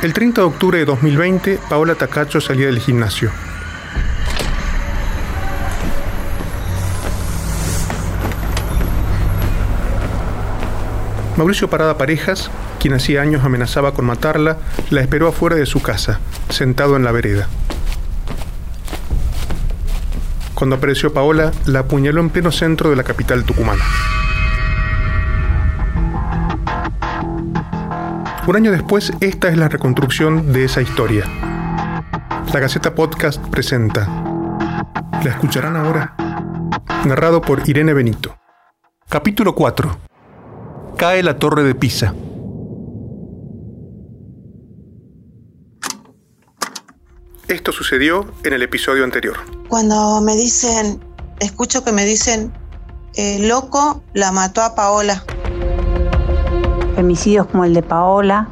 El 30 de octubre de 2020, Paola Tacacho salía del gimnasio. Mauricio Parada Parejas, quien hacía años amenazaba con matarla, la esperó afuera de su casa, sentado en la vereda. Cuando apareció Paola, la apuñaló en pleno centro de la capital tucumana. Un año después, esta es la reconstrucción de esa historia. La Gaceta Podcast presenta. ¿La escucharán ahora? Narrado por Irene Benito. Capítulo 4 cae la torre de Pisa. Esto sucedió en el episodio anterior. Cuando me dicen, escucho que me dicen, eh, loco la mató a Paola. Femicidios como el de Paola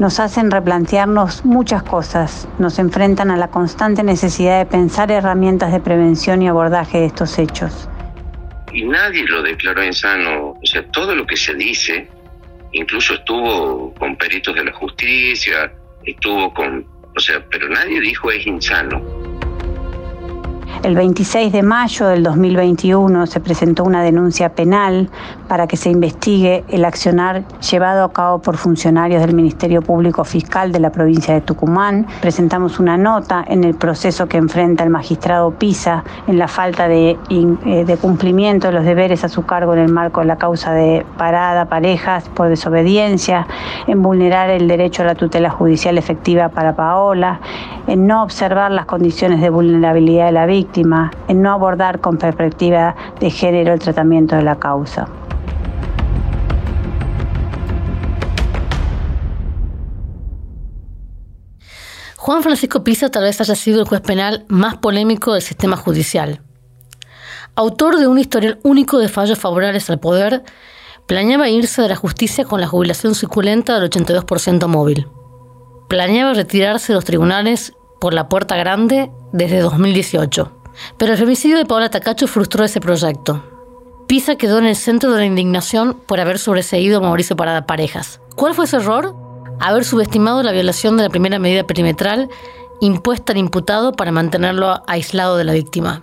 nos hacen replantearnos muchas cosas, nos enfrentan a la constante necesidad de pensar herramientas de prevención y abordaje de estos hechos y nadie lo declaró insano. O sea, todo lo que se dice, incluso estuvo con peritos de la justicia, estuvo con, o sea, pero nadie dijo es insano. El 26 de mayo del 2021 se presentó una denuncia penal para que se investigue el accionar llevado a cabo por funcionarios del Ministerio Público Fiscal de la provincia de Tucumán. Presentamos una nota en el proceso que enfrenta el magistrado Pisa en la falta de, eh, de cumplimiento de los deberes a su cargo en el marco de la causa de parada, parejas, por desobediencia, en vulnerar el derecho a la tutela judicial efectiva para Paola, en no observar las condiciones de vulnerabilidad de la víctima en no abordar con perspectiva de género el tratamiento de la causa. Juan Francisco Pisa tal vez haya sido el juez penal más polémico del sistema judicial. Autor de un historial único de fallos favorables al poder, planeaba irse de la justicia con la jubilación suculenta del 82% móvil. Planeaba retirarse de los tribunales por la puerta grande desde 2018. Pero el femicidio de Paola Tacacho frustró ese proyecto. Pisa quedó en el centro de la indignación por haber sobreseído a Mauricio Parada Parejas. ¿Cuál fue ese error? Haber subestimado la violación de la primera medida perimetral impuesta al imputado para mantenerlo aislado de la víctima.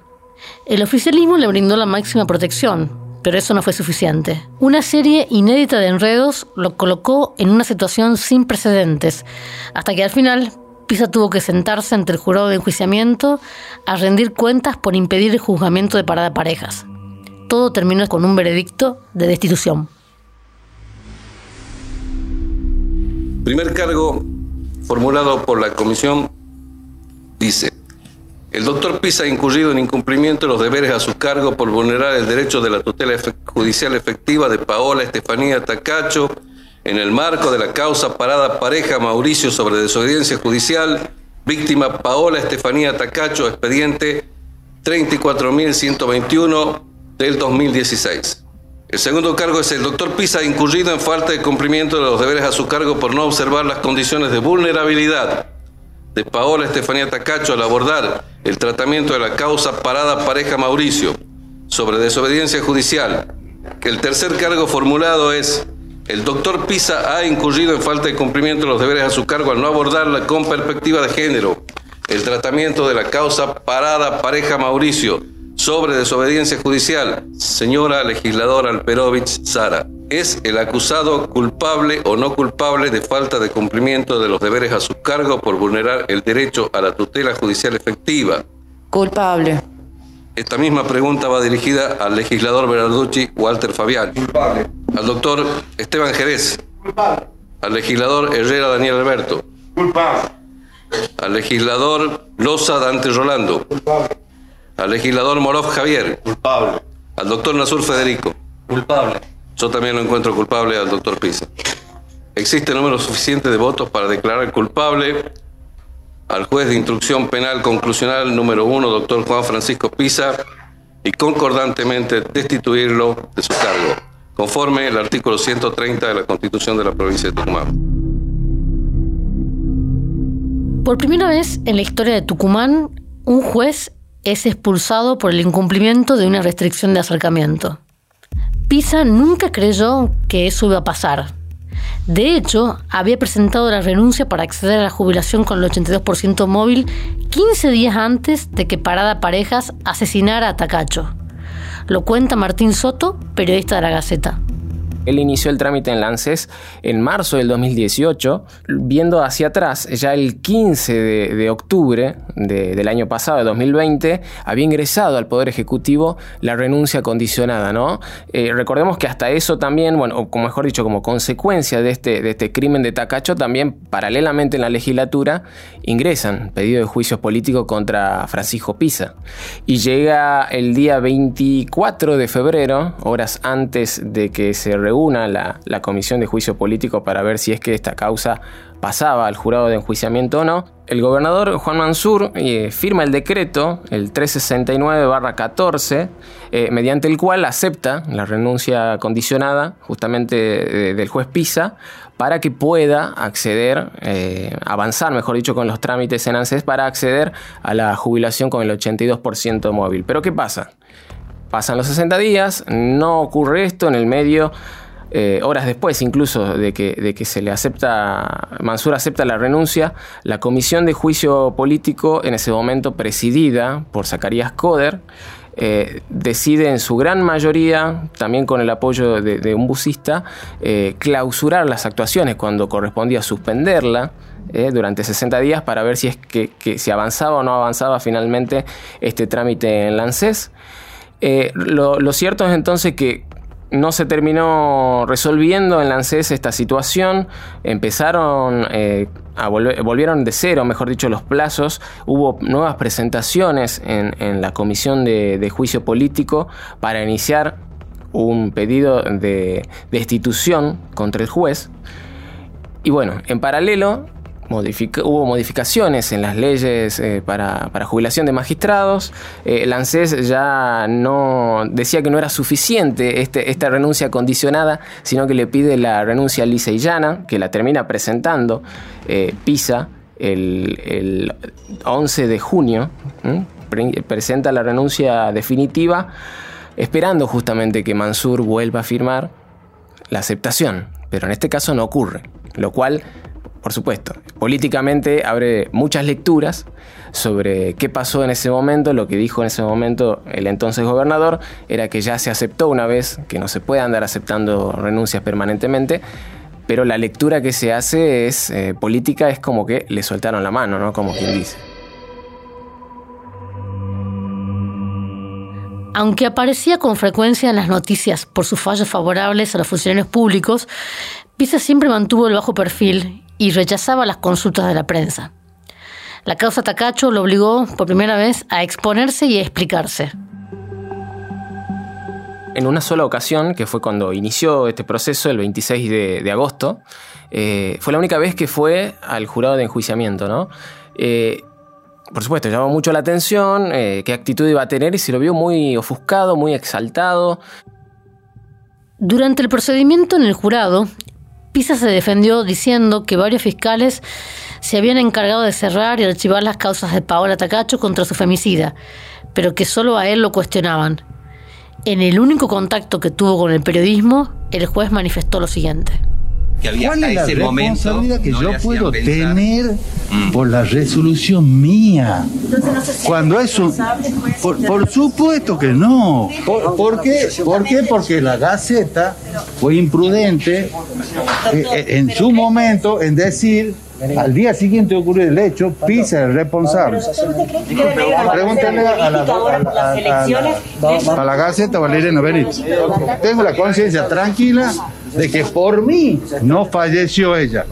El oficialismo le brindó la máxima protección, pero eso no fue suficiente. Una serie inédita de enredos lo colocó en una situación sin precedentes, hasta que al final Pisa tuvo que sentarse ante el jurado de enjuiciamiento a rendir cuentas por impedir el juzgamiento de parada parejas. Todo terminó con un veredicto de destitución. Primer cargo formulado por la comisión dice, el doctor Pisa ha incurrido en incumplimiento de los deberes a su cargo por vulnerar el derecho de la tutela judicial efectiva de Paola Estefanía Tacacho, en el marco de la causa parada pareja Mauricio sobre desobediencia judicial, víctima Paola Estefanía Tacacho, expediente 34.121 del 2016. El segundo cargo es el doctor Pisa incurrido en falta de cumplimiento de los deberes a su cargo por no observar las condiciones de vulnerabilidad de Paola Estefanía Tacacho al abordar el tratamiento de la causa parada pareja Mauricio sobre desobediencia judicial. El tercer cargo formulado es el doctor Pisa ha incurrido en falta de cumplimiento de los deberes a su cargo al no abordarla con perspectiva de género. El tratamiento de la causa parada pareja Mauricio sobre desobediencia judicial, señora legisladora Alperovich Sara. ¿Es el acusado culpable o no culpable de falta de cumplimiento de los deberes a su cargo por vulnerar el derecho a la tutela judicial efectiva? Culpable. Esta misma pregunta va dirigida al legislador Berarducci Walter Fabián. Culpable al doctor Esteban Jerez, Culpable. al legislador Herrera Daniel Alberto, Culpable. al legislador Loza Dante Rolando, Culpable. Al legislador Morov Javier, Culpable. al doctor Nazur Federico. Culpable. Yo también lo encuentro culpable al doctor Pisa. ¿Existe número suficiente de votos para declarar culpable al juez de instrucción penal conclusional número uno, doctor Juan Francisco Pisa, y concordantemente destituirlo de su cargo? conforme el artículo 130 de la Constitución de la provincia de Tucumán. Por primera vez en la historia de Tucumán, un juez es expulsado por el incumplimiento de una restricción de acercamiento. Pisa nunca creyó que eso iba a pasar. De hecho, había presentado la renuncia para acceder a la jubilación con el 82% móvil 15 días antes de que Parada Parejas asesinara a Tacacho. Lo cuenta Martín Soto, periodista de la Gaceta. Él inició el trámite en Lances en marzo del 2018, viendo hacia atrás, ya el 15 de, octubre del año pasado, de 2020, había ingresado al Poder Ejecutivo la renuncia condicionada, ¿no? Eh, recordemos que hasta eso también, bueno, o como mejor dicho, como consecuencia de este, de este crimen de Tacacho, también paralelamente en la legislatura ingresan pedido de juicio político contra Francisco Pisa. Y llega el día 24 de febrero, horas antes de que se reúna la, comisión de juicio político para ver si es que esta causa pasaba al jurado de enjuiciamiento o no, el gobernador Juan Mansur eh, firma el decreto, el 369-14, eh, mediante el cual acepta la renuncia condicionada justamente eh, del juez Pisa para que pueda acceder, avanzar, mejor dicho, con los trámites en ANSES para acceder a la jubilación con el 82% móvil. Pero ¿qué pasa? Pasan los 60 días, no ocurre esto en el medio eh, horas después incluso de que, de que, se le acepta, Mansur acepta la renuncia, la comisión de juicio político, en ese momento presidida por Zacarías Coder, eh, decide en su gran mayoría, también con el apoyo de, un busista, eh, clausurar las actuaciones cuando correspondía suspenderla. durante 60 días para ver si es que, que, avanzaba o no avanzaba finalmente este trámite en Lancés. lo, cierto es entonces que no se terminó resolviendo en la ANSES esta situación, empezaron eh, a volvieron de cero, mejor dicho, los plazos, hubo nuevas presentaciones en, la comisión de, juicio político para iniciar un pedido de destitución contra el juez. Y bueno, en paralelo hubo modificaciones en las leyes eh, para, jubilación de magistrados. Eh, el ya no decía que no era suficiente este, esta renuncia condicionada, sino que le pide la renuncia lisa y llana, que la termina presentando eh, PISA el, 11 de junio. Presenta la renuncia definitiva, esperando justamente que Mansur vuelva a firmar la aceptación. Pero en este caso no ocurre, lo cual por supuesto. Políticamente abre muchas lecturas sobre qué pasó en ese momento. Lo que dijo en ese momento el entonces gobernador era que ya se aceptó una vez, que no se puede andar aceptando renuncias permanentemente. Pero la lectura que se hace es eh, política, es como que le soltaron la mano, ¿no? Como quien dice. Aunque aparecía con frecuencia en las noticias por sus fallos favorables a los funcionarios públicos, Pisa siempre mantuvo el bajo perfil y rechazaba las consultas de la prensa. La causa Tacacho lo obligó por primera vez a exponerse y a explicarse. En una sola ocasión, que fue cuando inició este proceso, el 26 de, agosto, eh, fue la única vez que fue al jurado de enjuiciamiento, ¿no? Eh, por supuesto, llamó mucho la atención eh, qué actitud iba a tener y se lo vio muy ofuscado, muy exaltado. Durante el procedimiento en el jurado, Pisa se defendió diciendo que varios fiscales se habían encargado de cerrar y archivar las causas de Paola Tacacho contra su femicida, pero que solo a él lo cuestionaban. En el único contacto que tuvo con el periodismo, el juez manifestó lo siguiente. ¿Cuál es la responsabilidad que yo puedo tener mm. por la resolución mía? Cuando es un, por, supuesto que no. ¿Por, qué? ¿Por qué? Porque la Gaceta fue imprudente eh, eh, en su momento en decir al día siguiente ocurre el hecho, pisa el responsable. Pregúntale a la, a la Gaceta Valeria Benítez. Tengo la conciencia tranquila de que por mí no falleció ella.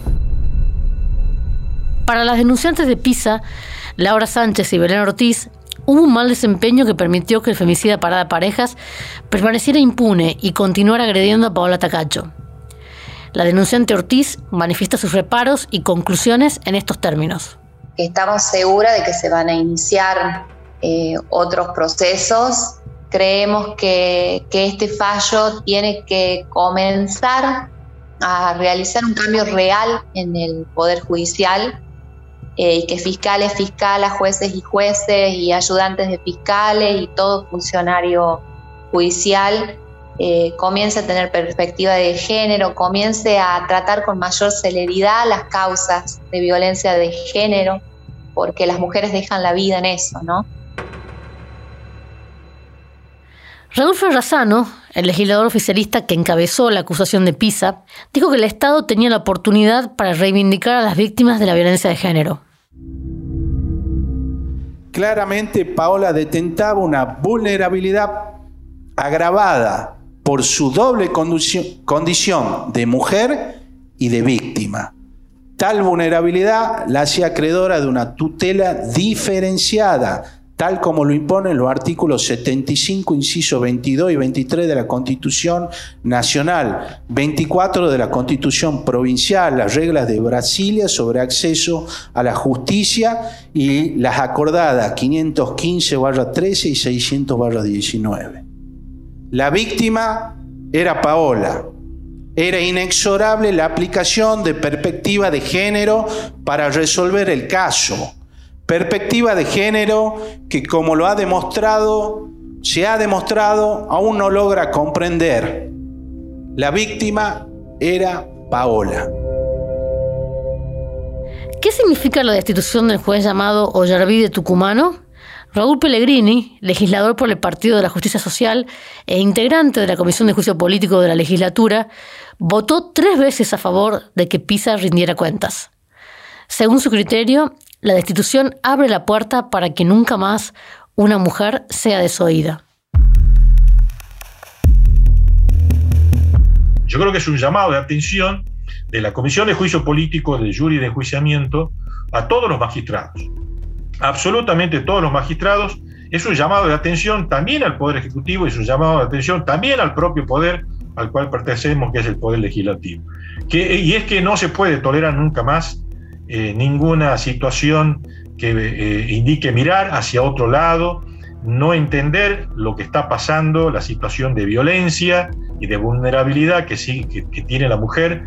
Para las denunciantes de Pisa, Laura Sánchez y Belén Ortiz, hubo un mal desempeño que permitió que el femicida Parada Parejas permaneciera impune y continuara agrediendo a Paola Tacacho. La denunciante Ortiz manifiesta sus reparos y conclusiones en estos términos. Estamos seguras de que se van a iniciar eh, otros procesos Creemos que, este fallo tiene que comenzar a realizar un cambio real en el Poder Judicial eh, y que fiscales, fiscalas, jueces y jueces y ayudantes de fiscales y todo funcionario judicial eh, comience a tener perspectiva de género, comience a tratar con mayor celeridad las causas de violencia de género, porque las mujeres dejan la vida en eso, ¿no? Raúl Ferrazano, el legislador oficialista que encabezó la acusación de PISA, dijo que el Estado tenía la oportunidad para reivindicar a las víctimas de la violencia de género. Claramente Paola detentaba una vulnerabilidad agravada por su doble condición de mujer y de víctima. Tal vulnerabilidad la hacía acreedora de una tutela diferenciada tal como lo imponen los artículos 75, inciso 22 y 23 de la Constitución Nacional, 24 de la Constitución Provincial, las reglas de Brasilia sobre acceso a la justicia y las acordadas 515-13 y 600-19. La víctima era Paola. Era inexorable la aplicación de perspectiva de género para resolver el caso perspectiva de género que como lo ha demostrado, se ha demostrado, aún no logra comprender. La víctima era Paola. ¿Qué significa la destitución del juez llamado Ollarvide Tucumano? Raúl Pellegrini, legislador por el Partido de la Justicia Social e integrante de la Comisión de Juicio Político de la legislatura, votó tres veces a favor de que Pisa rindiera cuentas. Según su criterio, la destitución abre la puerta para que nunca más una mujer sea desoída. Yo creo que es un llamado de atención de la Comisión de Juicio Político, del jury de enjuiciamiento, a todos los magistrados, absolutamente todos los magistrados. Es un llamado de atención también al Poder Ejecutivo, es un llamado de atención también al propio Poder al cual pertenecemos, que es el Poder Legislativo. y es que no se puede tolerar nunca más eh, ninguna situación que eh, indique mirar hacia otro lado, no entender lo que está pasando, la situación de violencia y de vulnerabilidad que, sí, que, tiene la mujer.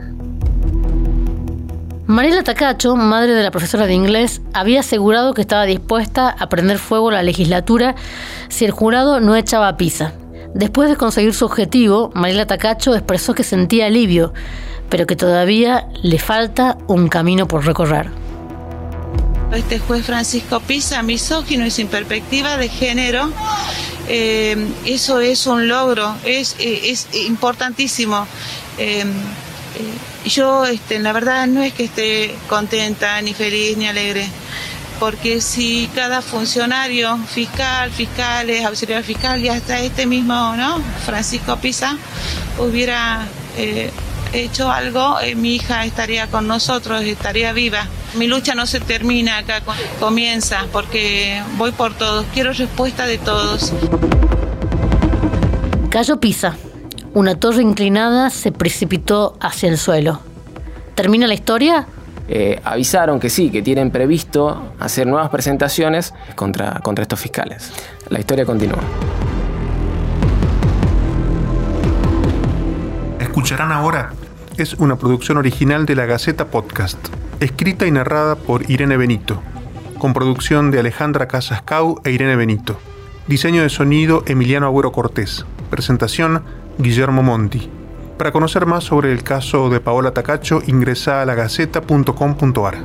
Mariela Tacacho, madre de la profesora de inglés, había asegurado que estaba dispuesta a prender fuego a la legislatura si el jurado no echaba pisa. Después de conseguir su objetivo, Mariela Tacacho expresó que sentía alivio, pero que todavía le falta un camino por recorrer. Este juez Francisco Pisa, misógino y sin perspectiva de género, eh, eso es un logro, es, es importantísimo. Eh, eh, yo, este, la verdad, no es que esté contenta, ni feliz, ni alegre, porque si cada funcionario, fiscal, fiscales, auxiliar fiscal y hasta este mismo, ¿no? Francisco Pisa, hubiera hecho algo, eh, mi hija estaría con nosotros, estaría viva. Mi lucha no se termina acá, comienza, porque voy por todos, quiero respuesta de todos. Cayo Pisa. Una torre inclinada se precipitó hacia el suelo. ¿Termina la historia? Eh, avisaron que sí, que tienen previsto hacer nuevas presentaciones contra, contra estos fiscales. La historia continúa. Escucharán ahora es una producción original de la Gaceta Podcast, escrita y narrada por Irene Benito, con producción de Alejandra Casascau e Irene Benito. Diseño de sonido Emiliano Agüero Cortés. Presentación Guillermo Monti. Para conocer más sobre el caso de Paola Tacacho, ingresa a lagaceta.com.ar.